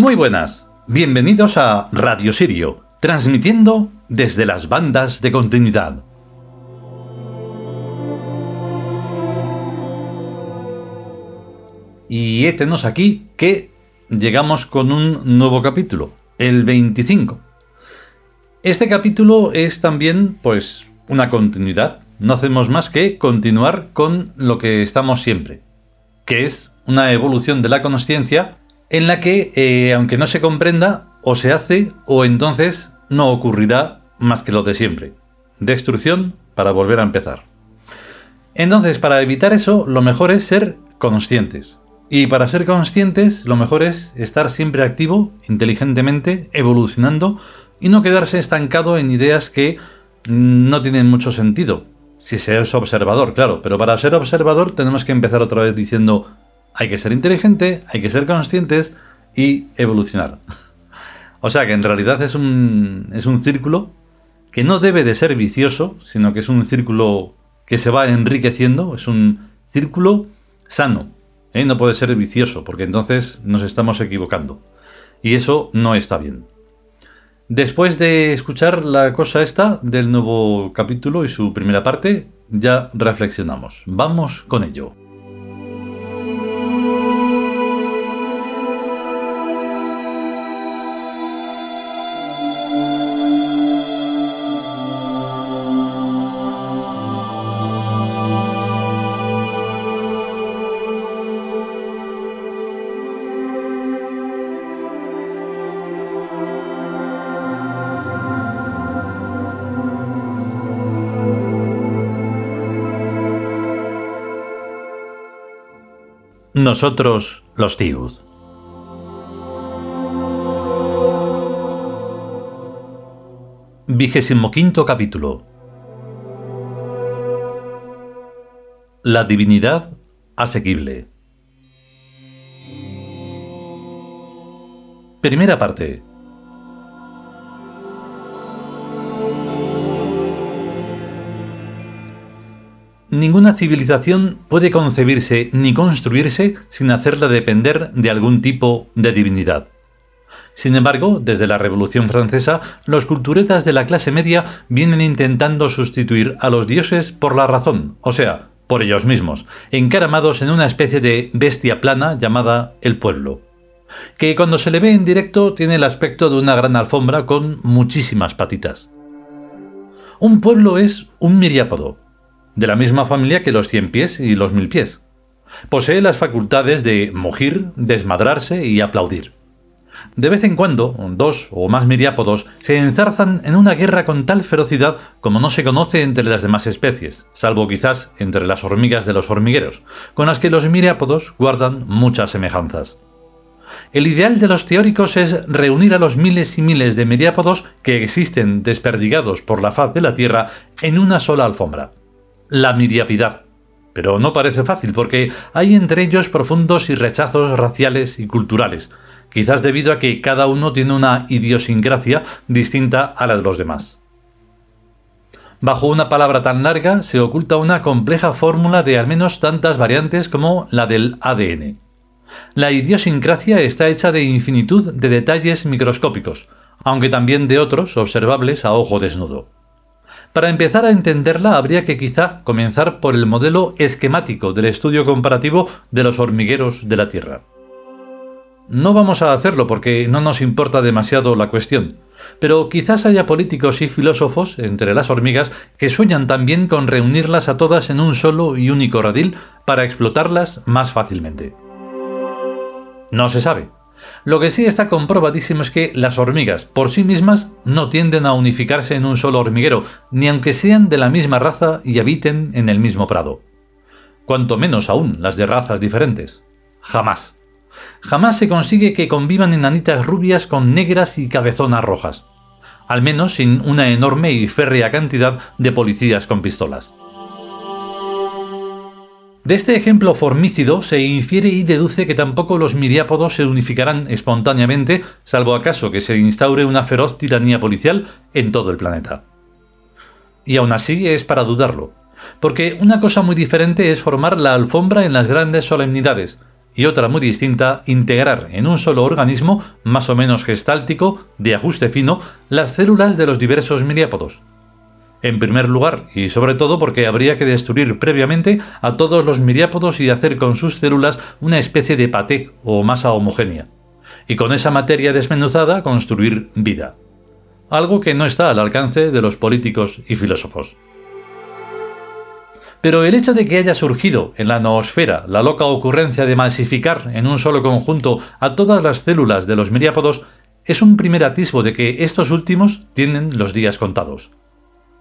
Muy buenas, bienvenidos a Radio Sirio, transmitiendo desde las bandas de continuidad. Y étenos aquí que llegamos con un nuevo capítulo, el 25. Este capítulo es también, pues, una continuidad. No hacemos más que continuar con lo que estamos siempre, que es una evolución de la conciencia en la que, eh, aunque no se comprenda, o se hace o entonces no ocurrirá más que lo de siempre. Destrucción para volver a empezar. Entonces, para evitar eso, lo mejor es ser conscientes. Y para ser conscientes, lo mejor es estar siempre activo, inteligentemente, evolucionando y no quedarse estancado en ideas que no tienen mucho sentido. Si se es observador, claro, pero para ser observador tenemos que empezar otra vez diciendo hay que ser inteligente, hay que ser conscientes y evolucionar. O sea que en realidad es un, es un círculo que no debe de ser vicioso, sino que es un círculo que se va enriqueciendo, es un círculo sano. ¿eh? No puede ser vicioso, porque entonces nos estamos equivocando. Y eso no está bien. Después de escuchar la cosa esta del nuevo capítulo y su primera parte, ya reflexionamos. Vamos con ello. Nosotros los Tiud. Vigésimo quinto capítulo. La divinidad asequible. Primera parte. Ninguna civilización puede concebirse ni construirse sin hacerla depender de algún tipo de divinidad. Sin embargo, desde la Revolución Francesa, los culturetas de la clase media vienen intentando sustituir a los dioses por la razón, o sea, por ellos mismos, encaramados en una especie de bestia plana llamada el pueblo, que cuando se le ve en directo tiene el aspecto de una gran alfombra con muchísimas patitas. Un pueblo es un miriápodo, de la misma familia que los cien pies y los mil pies. Posee las facultades de mugir, desmadrarse y aplaudir. De vez en cuando, dos o más miriápodos se enzarzan en una guerra con tal ferocidad como no se conoce entre las demás especies, salvo quizás entre las hormigas de los hormigueros, con las que los miriápodos guardan muchas semejanzas. El ideal de los teóricos es reunir a los miles y miles de miriápodos que existen desperdigados por la faz de la Tierra en una sola alfombra la miriapidad. Pero no parece fácil porque hay entre ellos profundos y rechazos raciales y culturales, quizás debido a que cada uno tiene una idiosincrasia distinta a la de los demás. Bajo una palabra tan larga se oculta una compleja fórmula de al menos tantas variantes como la del ADN. La idiosincrasia está hecha de infinitud de detalles microscópicos, aunque también de otros observables a ojo desnudo. Para empezar a entenderla habría que quizá comenzar por el modelo esquemático del estudio comparativo de los hormigueros de la Tierra. No vamos a hacerlo porque no nos importa demasiado la cuestión, pero quizás haya políticos y filósofos entre las hormigas que sueñan también con reunirlas a todas en un solo y único radil para explotarlas más fácilmente. No se sabe, lo que sí está comprobadísimo es que las hormigas por sí mismas no tienden a unificarse en un solo hormiguero, ni aunque sean de la misma raza y habiten en el mismo prado. Cuanto menos aún las de razas diferentes. Jamás. Jamás se consigue que convivan enanitas rubias con negras y cabezonas rojas. Al menos sin una enorme y férrea cantidad de policías con pistolas. De este ejemplo formícido se infiere y deduce que tampoco los miriápodos se unificarán espontáneamente, salvo acaso que se instaure una feroz tiranía policial en todo el planeta. Y aún así es para dudarlo, porque una cosa muy diferente es formar la alfombra en las grandes solemnidades, y otra muy distinta integrar en un solo organismo, más o menos gestáltico, de ajuste fino, las células de los diversos miriápodos. En primer lugar, y sobre todo porque habría que destruir previamente a todos los miriápodos y hacer con sus células una especie de paté o masa homogénea. Y con esa materia desmenuzada construir vida. Algo que no está al alcance de los políticos y filósofos. Pero el hecho de que haya surgido en la noosfera la loca ocurrencia de masificar en un solo conjunto a todas las células de los miriápodos es un primer atisbo de que estos últimos tienen los días contados.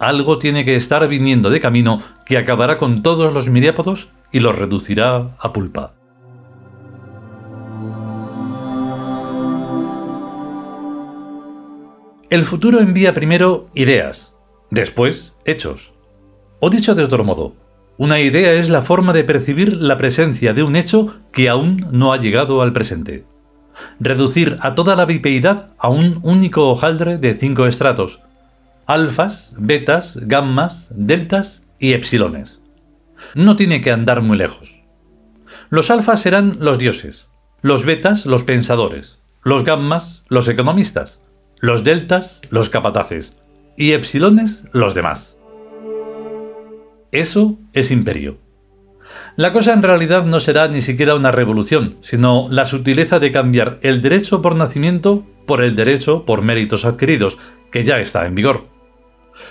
Algo tiene que estar viniendo de camino que acabará con todos los miriápodos y los reducirá a pulpa. El futuro envía primero ideas, después hechos. O dicho de otro modo, una idea es la forma de percibir la presencia de un hecho que aún no ha llegado al presente. Reducir a toda la bipeidad a un único hojaldre de cinco estratos, alfas, betas, gammas, deltas y epsilones. No tiene que andar muy lejos. Los alfas serán los dioses, los betas los pensadores, los gammas los economistas, los deltas los capataces y epsilones los demás. Eso es imperio. La cosa en realidad no será ni siquiera una revolución, sino la sutileza de cambiar el derecho por nacimiento por el derecho por méritos adquiridos, que ya está en vigor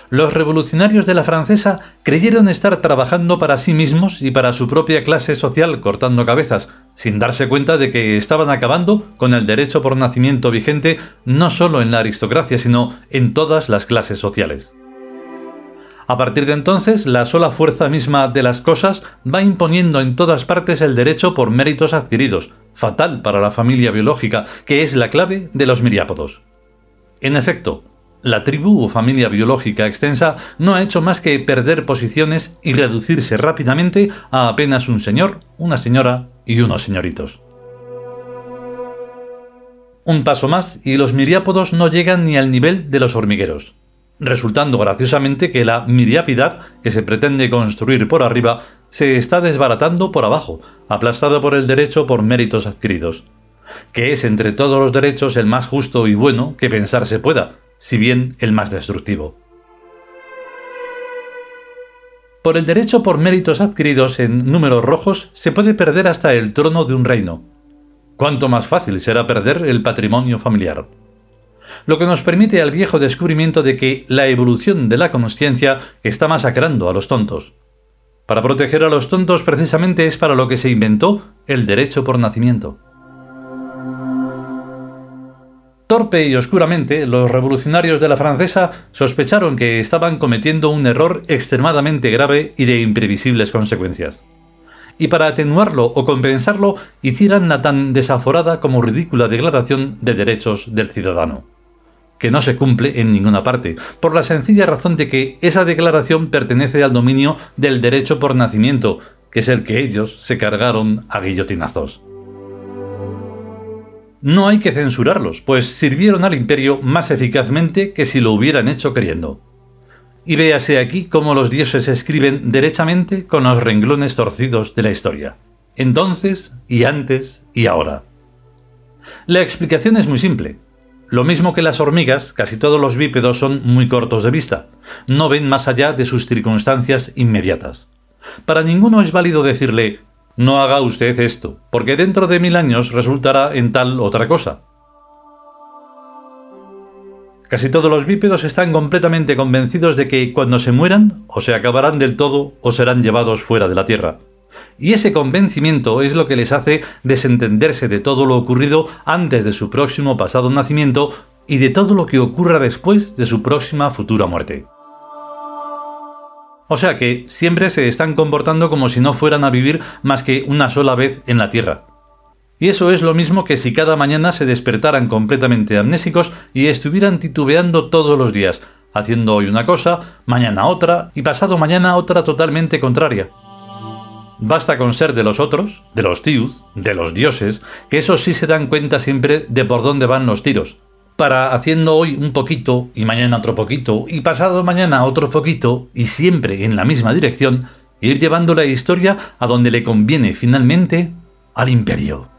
los revolucionarios de la francesa creyeron estar trabajando para sí mismos y para su propia clase social cortando cabezas, sin darse cuenta de que estaban acabando con el derecho por nacimiento vigente no solo en la aristocracia, sino en todas las clases sociales. A partir de entonces, la sola fuerza misma de las cosas va imponiendo en todas partes el derecho por méritos adquiridos, fatal para la familia biológica, que es la clave de los miriápodos. En efecto, la tribu o familia biológica extensa no ha hecho más que perder posiciones y reducirse rápidamente a apenas un señor, una señora y unos señoritos. Un paso más y los miriápodos no llegan ni al nivel de los hormigueros, resultando graciosamente que la miriapidad que se pretende construir por arriba se está desbaratando por abajo, aplastada por el derecho por méritos adquiridos, que es entre todos los derechos el más justo y bueno que pensar se pueda, si bien el más destructivo. Por el derecho por méritos adquiridos en números rojos se puede perder hasta el trono de un reino. Cuánto más fácil será perder el patrimonio familiar. Lo que nos permite al viejo descubrimiento de que la evolución de la conciencia está masacrando a los tontos. Para proteger a los tontos precisamente es para lo que se inventó el derecho por nacimiento. Torpe y oscuramente, los revolucionarios de la francesa sospecharon que estaban cometiendo un error extremadamente grave y de imprevisibles consecuencias. Y para atenuarlo o compensarlo, hicieran la tan desaforada como ridícula declaración de derechos del ciudadano, que no se cumple en ninguna parte, por la sencilla razón de que esa declaración pertenece al dominio del derecho por nacimiento, que es el que ellos se cargaron a guillotinazos. No hay que censurarlos, pues sirvieron al imperio más eficazmente que si lo hubieran hecho queriendo. Y véase aquí cómo los dioses escriben derechamente con los renglones torcidos de la historia. Entonces, y antes, y ahora. La explicación es muy simple. Lo mismo que las hormigas, casi todos los bípedos son muy cortos de vista. No ven más allá de sus circunstancias inmediatas. Para ninguno es válido decirle, no haga usted esto, porque dentro de mil años resultará en tal otra cosa. Casi todos los bípedos están completamente convencidos de que cuando se mueran, o se acabarán del todo o serán llevados fuera de la Tierra. Y ese convencimiento es lo que les hace desentenderse de todo lo ocurrido antes de su próximo pasado nacimiento y de todo lo que ocurra después de su próxima futura muerte. O sea que siempre se están comportando como si no fueran a vivir más que una sola vez en la Tierra. Y eso es lo mismo que si cada mañana se despertaran completamente amnésicos y estuvieran titubeando todos los días, haciendo hoy una cosa, mañana otra y pasado mañana otra totalmente contraria. Basta con ser de los otros, de los tius, de los dioses, que esos sí se dan cuenta siempre de por dónde van los tiros, para haciendo hoy un poquito y mañana otro poquito y pasado mañana otro poquito y siempre en la misma dirección, ir llevando la historia a donde le conviene finalmente al imperio.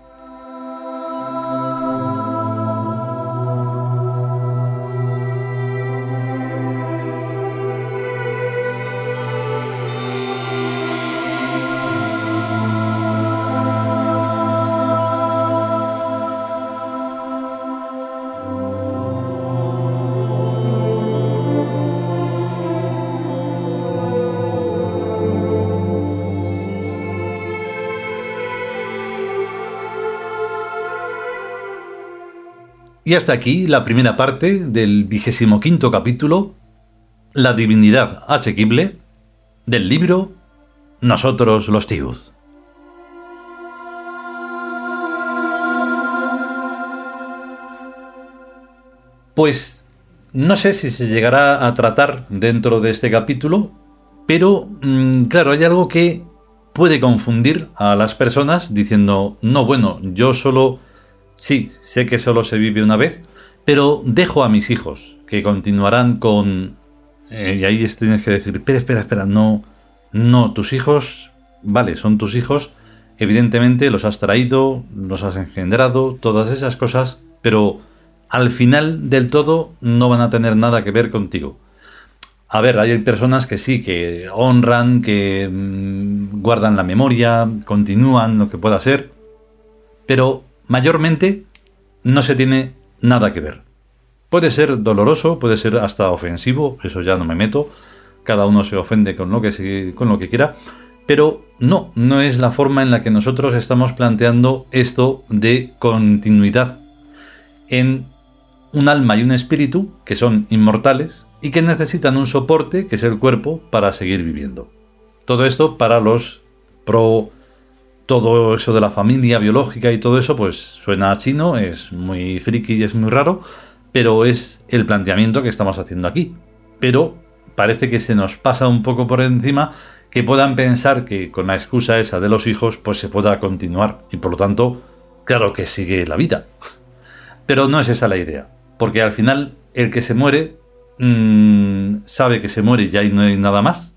Y hasta aquí la primera parte del vigésimo quinto capítulo, La divinidad asequible, del libro Nosotros los Tius. Pues no sé si se llegará a tratar dentro de este capítulo, pero mm, claro, hay algo que puede confundir a las personas diciendo, no, bueno, yo solo Sí, sé que solo se vive una vez, pero dejo a mis hijos, que continuarán con... Eh, y ahí tienes que decir, espera, espera, espera, no, no, tus hijos, vale, son tus hijos, evidentemente los has traído, los has engendrado, todas esas cosas, pero al final del todo no van a tener nada que ver contigo. A ver, hay personas que sí, que honran, que mm, guardan la memoria, continúan lo que pueda ser, pero mayormente no se tiene nada que ver. Puede ser doloroso, puede ser hasta ofensivo, eso ya no me meto, cada uno se ofende con lo que, con lo que quiera, pero no, no es la forma en la que nosotros estamos planteando esto de continuidad en un alma y un espíritu que son inmortales y que necesitan un soporte que es el cuerpo para seguir viviendo. Todo esto para los pro todo eso de la familia biológica y todo eso, pues suena a chino, es muy friki y es muy raro, pero es el planteamiento que estamos haciendo aquí. Pero parece que se nos pasa un poco por encima que puedan pensar que con la excusa esa de los hijos, pues se pueda continuar. Y por lo tanto, claro que sigue la vida. Pero no es esa la idea. Porque al final, el que se muere mmm, sabe que se muere y ya no hay nada más.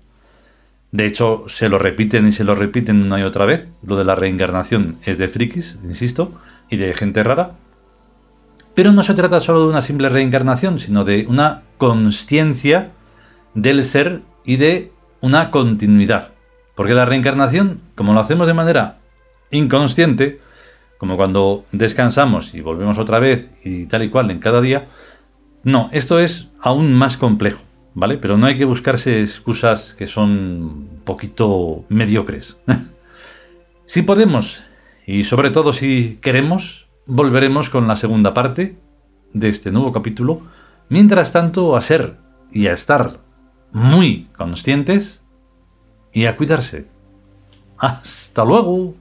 De hecho, se lo repiten y se lo repiten una y otra vez. Lo de la reencarnación es de frikis, insisto, y de gente rara. Pero no se trata solo de una simple reencarnación, sino de una conciencia del ser y de una continuidad. Porque la reencarnación, como lo hacemos de manera inconsciente, como cuando descansamos y volvemos otra vez y tal y cual en cada día, no, esto es aún más complejo. ¿Vale? Pero no hay que buscarse excusas que son un poquito mediocres. si podemos, y sobre todo si queremos, volveremos con la segunda parte de este nuevo capítulo. Mientras tanto, a ser y a estar muy conscientes y a cuidarse. Hasta luego.